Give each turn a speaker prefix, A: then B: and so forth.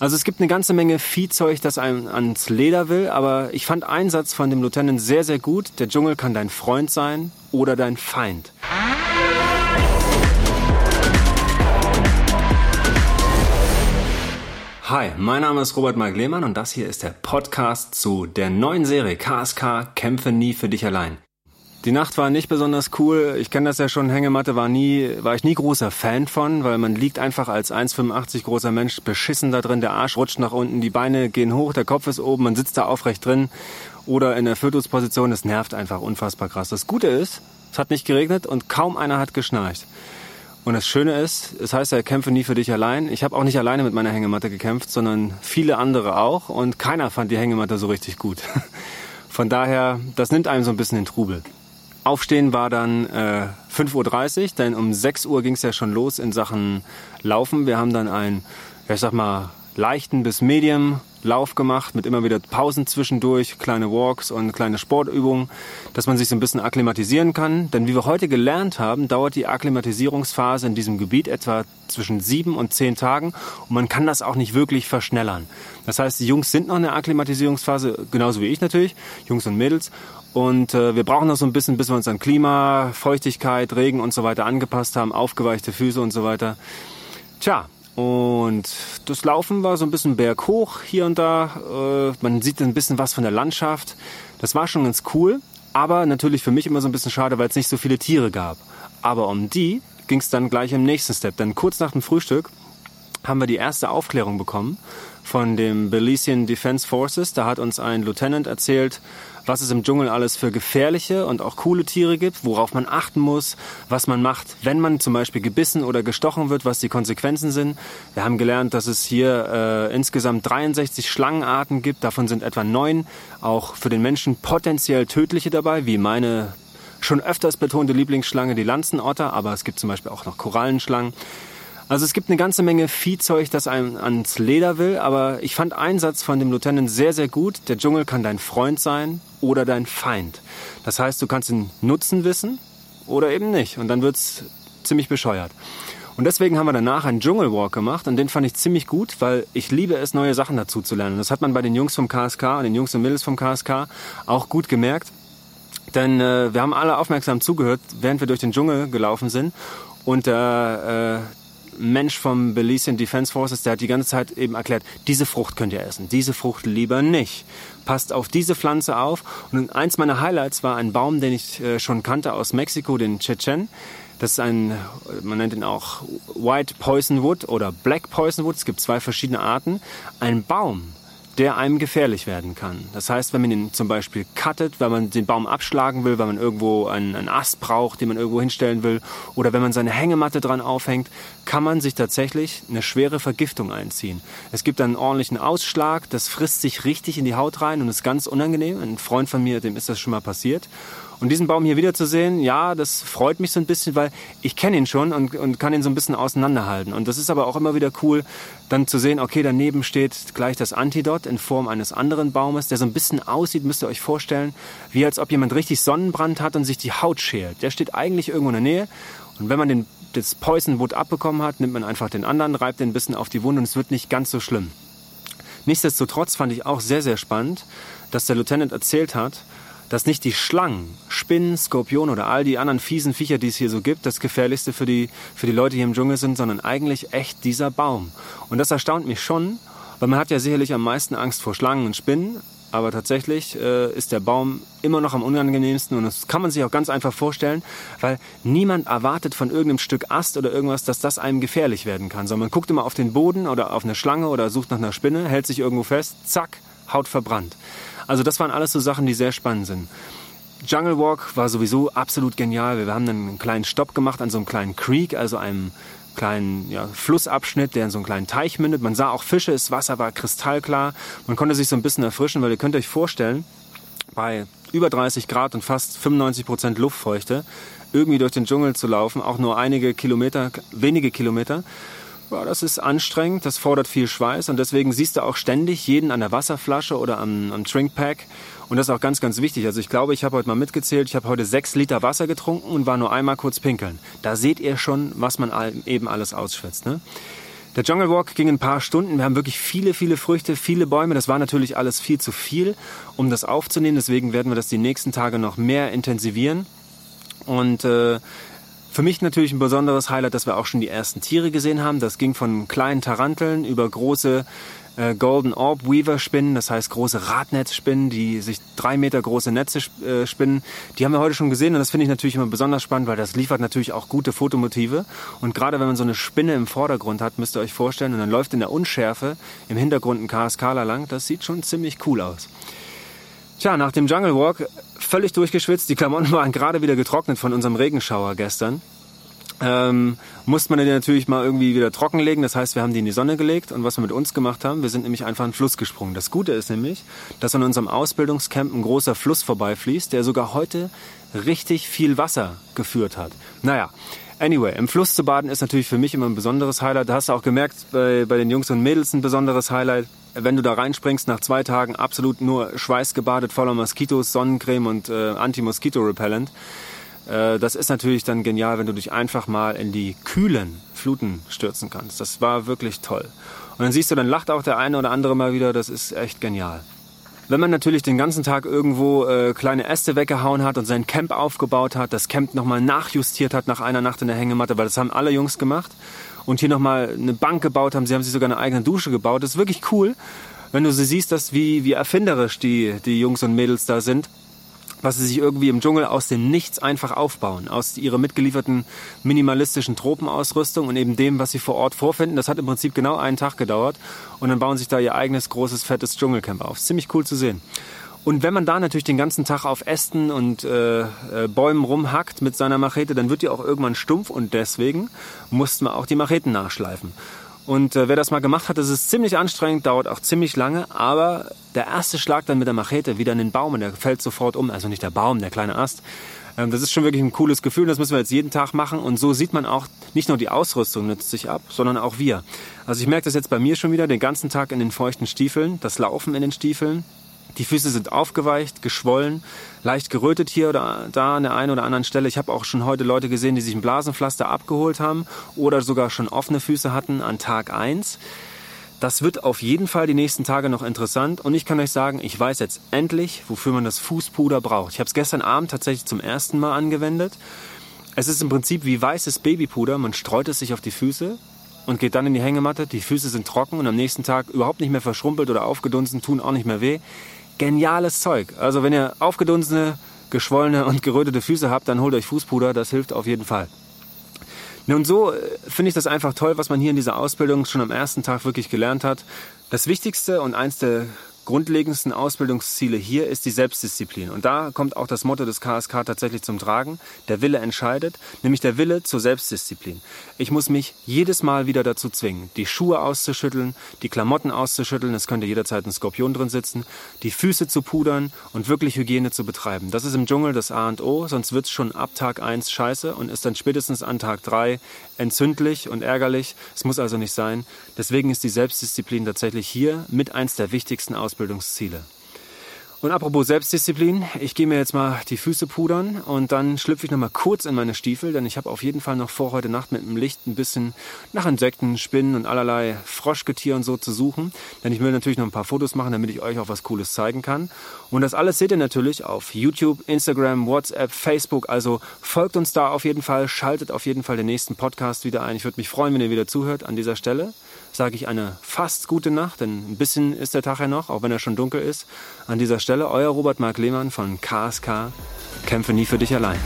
A: Also es gibt eine ganze Menge Viehzeug, das einem ans Leder will, aber ich fand einen Satz von dem Lieutenant sehr, sehr gut. Der Dschungel kann dein Freund sein oder dein Feind. Hi, mein Name ist Robert Mark Lehmann und das hier ist der Podcast zu der neuen Serie KSK Kämpfe nie für dich allein. Die Nacht war nicht besonders cool. Ich kenne das ja schon. Hängematte war nie, war ich nie großer Fan von, weil man liegt einfach als 1,85 großer Mensch beschissen da drin. Der Arsch rutscht nach unten, die Beine gehen hoch, der Kopf ist oben, man sitzt da aufrecht drin oder in der Fötusposition. Das nervt einfach unfassbar krass. Das Gute ist, es hat nicht geregnet und kaum einer hat geschnarcht. Und das Schöne ist, es heißt ja, kämpfe nie für dich allein. Ich habe auch nicht alleine mit meiner Hängematte gekämpft, sondern viele andere auch. Und keiner fand die Hängematte so richtig gut. Von daher, das nimmt einem so ein bisschen den Trubel. Aufstehen war dann äh, 5.30 Uhr, denn um 6 Uhr ging es ja schon los in Sachen Laufen. Wir haben dann ja, ich sag mal, leichten bis medium Lauf gemacht mit immer wieder Pausen zwischendurch, kleine Walks und kleine Sportübungen, dass man sich so ein bisschen akklimatisieren kann. Denn wie wir heute gelernt haben, dauert die Akklimatisierungsphase in diesem Gebiet etwa zwischen sieben und zehn Tagen und man kann das auch nicht wirklich verschnellern. Das heißt, die Jungs sind noch in der Akklimatisierungsphase, genauso wie ich natürlich, Jungs und Mädels. Und äh, wir brauchen noch so ein bisschen, bis wir uns an Klima, Feuchtigkeit, Regen und so weiter angepasst haben, aufgeweichte Füße und so weiter. Tja, und das Laufen war so ein bisschen berghoch hier und da. Äh, man sieht ein bisschen was von der Landschaft. Das war schon ganz cool, aber natürlich für mich immer so ein bisschen schade, weil es nicht so viele Tiere gab. Aber um die ging es dann gleich im nächsten Step. Denn kurz nach dem Frühstück haben wir die erste Aufklärung bekommen von dem Belizean Defense Forces. Da hat uns ein Lieutenant erzählt, was es im Dschungel alles für gefährliche und auch coole Tiere gibt, worauf man achten muss, was man macht, wenn man zum Beispiel gebissen oder gestochen wird, was die Konsequenzen sind. Wir haben gelernt, dass es hier äh, insgesamt 63 Schlangenarten gibt, davon sind etwa neun auch für den Menschen potenziell tödliche dabei, wie meine schon öfters betonte Lieblingsschlange, die Lanzenotter, aber es gibt zum Beispiel auch noch Korallenschlangen. Also es gibt eine ganze Menge Viehzeug, das einem ans Leder will, aber ich fand einen Satz von dem Lieutenant sehr, sehr gut. Der Dschungel kann dein Freund sein oder dein Feind. Das heißt, du kannst den Nutzen wissen oder eben nicht. Und dann wird's ziemlich bescheuert. Und deswegen haben wir danach einen Dschungelwalk gemacht und den fand ich ziemlich gut, weil ich liebe es, neue Sachen dazu zu lernen. Das hat man bei den Jungs vom KSK und den Jungs und Mädels vom KSK auch gut gemerkt. Denn äh, wir haben alle aufmerksam zugehört, während wir durch den Dschungel gelaufen sind. Und äh, äh, Mensch vom Belizean Defense Forces, der hat die ganze Zeit eben erklärt, diese Frucht könnt ihr essen, diese Frucht lieber nicht. Passt auf diese Pflanze auf. Und eins meiner Highlights war ein Baum, den ich äh, schon kannte aus Mexiko, den Chechen. Das ist ein, man nennt ihn auch White Poison Wood oder Black Poison Wood. Es gibt zwei verschiedene Arten. Ein Baum, der einem gefährlich werden kann. Das heißt, wenn man ihn zum Beispiel cuttet, wenn man den Baum abschlagen will, weil man irgendwo einen, einen Ast braucht, den man irgendwo hinstellen will, oder wenn man seine Hängematte dran aufhängt, kann man sich tatsächlich eine schwere Vergiftung einziehen. Es gibt einen ordentlichen Ausschlag, das frisst sich richtig in die Haut rein und ist ganz unangenehm. Ein Freund von mir, dem ist das schon mal passiert. Und diesen Baum hier wiederzusehen, ja, das freut mich so ein bisschen, weil ich kenne ihn schon und, und kann ihn so ein bisschen auseinanderhalten. Und das ist aber auch immer wieder cool, dann zu sehen, okay, daneben steht gleich das Antidot in Form eines anderen Baumes, der so ein bisschen aussieht, müsst ihr euch vorstellen, wie als ob jemand richtig Sonnenbrand hat und sich die Haut schält. Der steht eigentlich irgendwo in der Nähe. Und wenn man den, das Poison Wood abbekommen hat, nimmt man einfach den anderen, reibt den ein bisschen auf die Wunde und es wird nicht ganz so schlimm. Nichtsdestotrotz fand ich auch sehr, sehr spannend, dass der Lieutenant erzählt hat, dass nicht die Schlangen, Spinnen, Skorpione oder all die anderen fiesen Viecher, die es hier so gibt, das Gefährlichste für die, für die Leute hier im Dschungel sind, sondern eigentlich echt dieser Baum. Und das erstaunt mich schon, weil man hat ja sicherlich am meisten Angst vor Schlangen und Spinnen, aber tatsächlich äh, ist der Baum immer noch am unangenehmsten und das kann man sich auch ganz einfach vorstellen, weil niemand erwartet von irgendeinem Stück Ast oder irgendwas, dass das einem gefährlich werden kann, sondern man guckt immer auf den Boden oder auf eine Schlange oder sucht nach einer Spinne, hält sich irgendwo fest, zack, Haut verbrannt. Also das waren alles so Sachen, die sehr spannend sind. Jungle Walk war sowieso absolut genial. Wir haben einen kleinen Stopp gemacht an so einem kleinen Creek, also einem kleinen ja, Flussabschnitt, der in so einen kleinen Teich mündet. Man sah auch Fische, das Wasser war kristallklar. Man konnte sich so ein bisschen erfrischen, weil ihr könnt euch vorstellen, bei über 30 Grad und fast 95 Prozent Luftfeuchte irgendwie durch den Dschungel zu laufen, auch nur einige Kilometer, wenige Kilometer, ja, das ist anstrengend, das fordert viel Schweiß und deswegen siehst du auch ständig jeden an der Wasserflasche oder am, am Trinkpack. Und das ist auch ganz, ganz wichtig. Also ich glaube, ich habe heute mal mitgezählt, ich habe heute sechs Liter Wasser getrunken und war nur einmal kurz pinkeln. Da seht ihr schon, was man eben alles ausschwitzt. Ne? Der Jungle Walk ging ein paar Stunden. Wir haben wirklich viele, viele Früchte, viele Bäume. Das war natürlich alles viel zu viel, um das aufzunehmen. Deswegen werden wir das die nächsten Tage noch mehr intensivieren. Und äh, für mich natürlich ein besonderes Highlight, dass wir auch schon die ersten Tiere gesehen haben. Das ging von kleinen Taranteln über große äh, Golden Orb Weaver Spinnen, das heißt große Radnetzspinnen, die sich drei Meter große Netze äh, spinnen. Die haben wir heute schon gesehen und das finde ich natürlich immer besonders spannend, weil das liefert natürlich auch gute Fotomotive. Und gerade wenn man so eine Spinne im Vordergrund hat, müsst ihr euch vorstellen, und dann läuft in der Unschärfe im Hintergrund ein KSKler lang, das sieht schon ziemlich cool aus. Tja, nach dem Jungle Walk völlig durchgeschwitzt. Die Klamotten waren gerade wieder getrocknet von unserem Regenschauer gestern. Ähm, musste man den natürlich mal irgendwie wieder trockenlegen. Das heißt, wir haben die in die Sonne gelegt und was wir mit uns gemacht haben, wir sind nämlich einfach in den Fluss gesprungen. Das Gute ist nämlich, dass an unserem Ausbildungscamp ein großer Fluss vorbeifließt, der sogar heute richtig viel Wasser geführt hat. Naja, Anyway, im Fluss zu baden ist natürlich für mich immer ein besonderes Highlight. Da hast du auch gemerkt, bei, bei den Jungs und Mädels ein besonderes Highlight wenn du da reinspringst, nach zwei Tagen absolut nur schweißgebadet, voller Moskitos, Sonnencreme und äh, Anti-Mosquito-Repellent. Äh, das ist natürlich dann genial, wenn du dich einfach mal in die kühlen Fluten stürzen kannst. Das war wirklich toll. Und dann siehst du, dann lacht auch der eine oder andere mal wieder, das ist echt genial. Wenn man natürlich den ganzen Tag irgendwo äh, kleine Äste weggehauen hat und sein Camp aufgebaut hat, das Camp nochmal nachjustiert hat nach einer Nacht in der Hängematte, weil das haben alle Jungs gemacht und hier nochmal eine Bank gebaut haben. Sie haben sich sogar eine eigene Dusche gebaut. Das ist wirklich cool, wenn du sie siehst, dass wie, wie erfinderisch die, die Jungs und Mädels da sind was sie sich irgendwie im Dschungel aus dem Nichts einfach aufbauen. Aus ihrer mitgelieferten minimalistischen Tropenausrüstung und eben dem, was sie vor Ort vorfinden. Das hat im Prinzip genau einen Tag gedauert. Und dann bauen sich da ihr eigenes großes, fettes Dschungelcamp auf. Ziemlich cool zu sehen. Und wenn man da natürlich den ganzen Tag auf Ästen und äh, äh, Bäumen rumhackt mit seiner Machete, dann wird die auch irgendwann stumpf und deswegen mussten wir auch die Macheten nachschleifen. Und äh, wer das mal gemacht hat, das ist ziemlich anstrengend, dauert auch ziemlich lange, aber der erste Schlag dann mit der Machete wieder in den Baum und der fällt sofort um, also nicht der Baum, der kleine Ast. Ähm, das ist schon wirklich ein cooles Gefühl, das müssen wir jetzt jeden Tag machen und so sieht man auch, nicht nur die Ausrüstung nützt sich ab, sondern auch wir. Also ich merke das jetzt bei mir schon wieder, den ganzen Tag in den feuchten Stiefeln, das Laufen in den Stiefeln, die Füße sind aufgeweicht, geschwollen, leicht gerötet hier oder da an der einen oder anderen Stelle. Ich habe auch schon heute Leute gesehen, die sich ein Blasenpflaster abgeholt haben oder sogar schon offene Füße hatten an Tag 1. Das wird auf jeden Fall die nächsten Tage noch interessant und ich kann euch sagen, ich weiß jetzt endlich, wofür man das Fußpuder braucht. Ich habe es gestern Abend tatsächlich zum ersten Mal angewendet. Es ist im Prinzip wie weißes Babypuder. Man streut es sich auf die Füße und geht dann in die Hängematte. Die Füße sind trocken und am nächsten Tag überhaupt nicht mehr verschrumpelt oder aufgedunsen, tun auch nicht mehr weh geniales Zeug. Also wenn ihr aufgedunsene, geschwollene und gerötete Füße habt, dann holt euch Fußpuder, das hilft auf jeden Fall. Nun so äh, finde ich das einfach toll, was man hier in dieser Ausbildung schon am ersten Tag wirklich gelernt hat. Das Wichtigste und eins der grundlegendsten Ausbildungsziele hier ist die Selbstdisziplin. Und da kommt auch das Motto des KSK tatsächlich zum Tragen. Der Wille entscheidet, nämlich der Wille zur Selbstdisziplin. Ich muss mich jedes Mal wieder dazu zwingen, die Schuhe auszuschütteln, die Klamotten auszuschütteln, es könnte jederzeit ein Skorpion drin sitzen, die Füße zu pudern und wirklich Hygiene zu betreiben. Das ist im Dschungel das A und O, sonst wird es schon ab Tag 1 scheiße und ist dann spätestens an Tag 3 entzündlich und ärgerlich. Es muss also nicht sein. Deswegen ist die Selbstdisziplin tatsächlich hier mit eins der wichtigsten Ausbildungsziele. Ausbildungsziele. Und apropos Selbstdisziplin, ich gehe mir jetzt mal die Füße pudern und dann schlüpfe ich noch mal kurz in meine Stiefel, denn ich habe auf jeden Fall noch vor, heute Nacht mit dem Licht ein bisschen nach Insekten, Spinnen und allerlei Froschgetier und so zu suchen. Denn ich will natürlich noch ein paar Fotos machen, damit ich euch auch was Cooles zeigen kann. Und das alles seht ihr natürlich auf YouTube, Instagram, WhatsApp, Facebook. Also folgt uns da auf jeden Fall, schaltet auf jeden Fall den nächsten Podcast wieder ein. Ich würde mich freuen, wenn ihr wieder zuhört an dieser Stelle sage ich eine fast gute Nacht, denn ein bisschen ist der Tag ja noch, auch wenn er schon dunkel ist. An dieser Stelle euer Robert Mark Lehmann von KSK. Kämpfe nie für dich allein.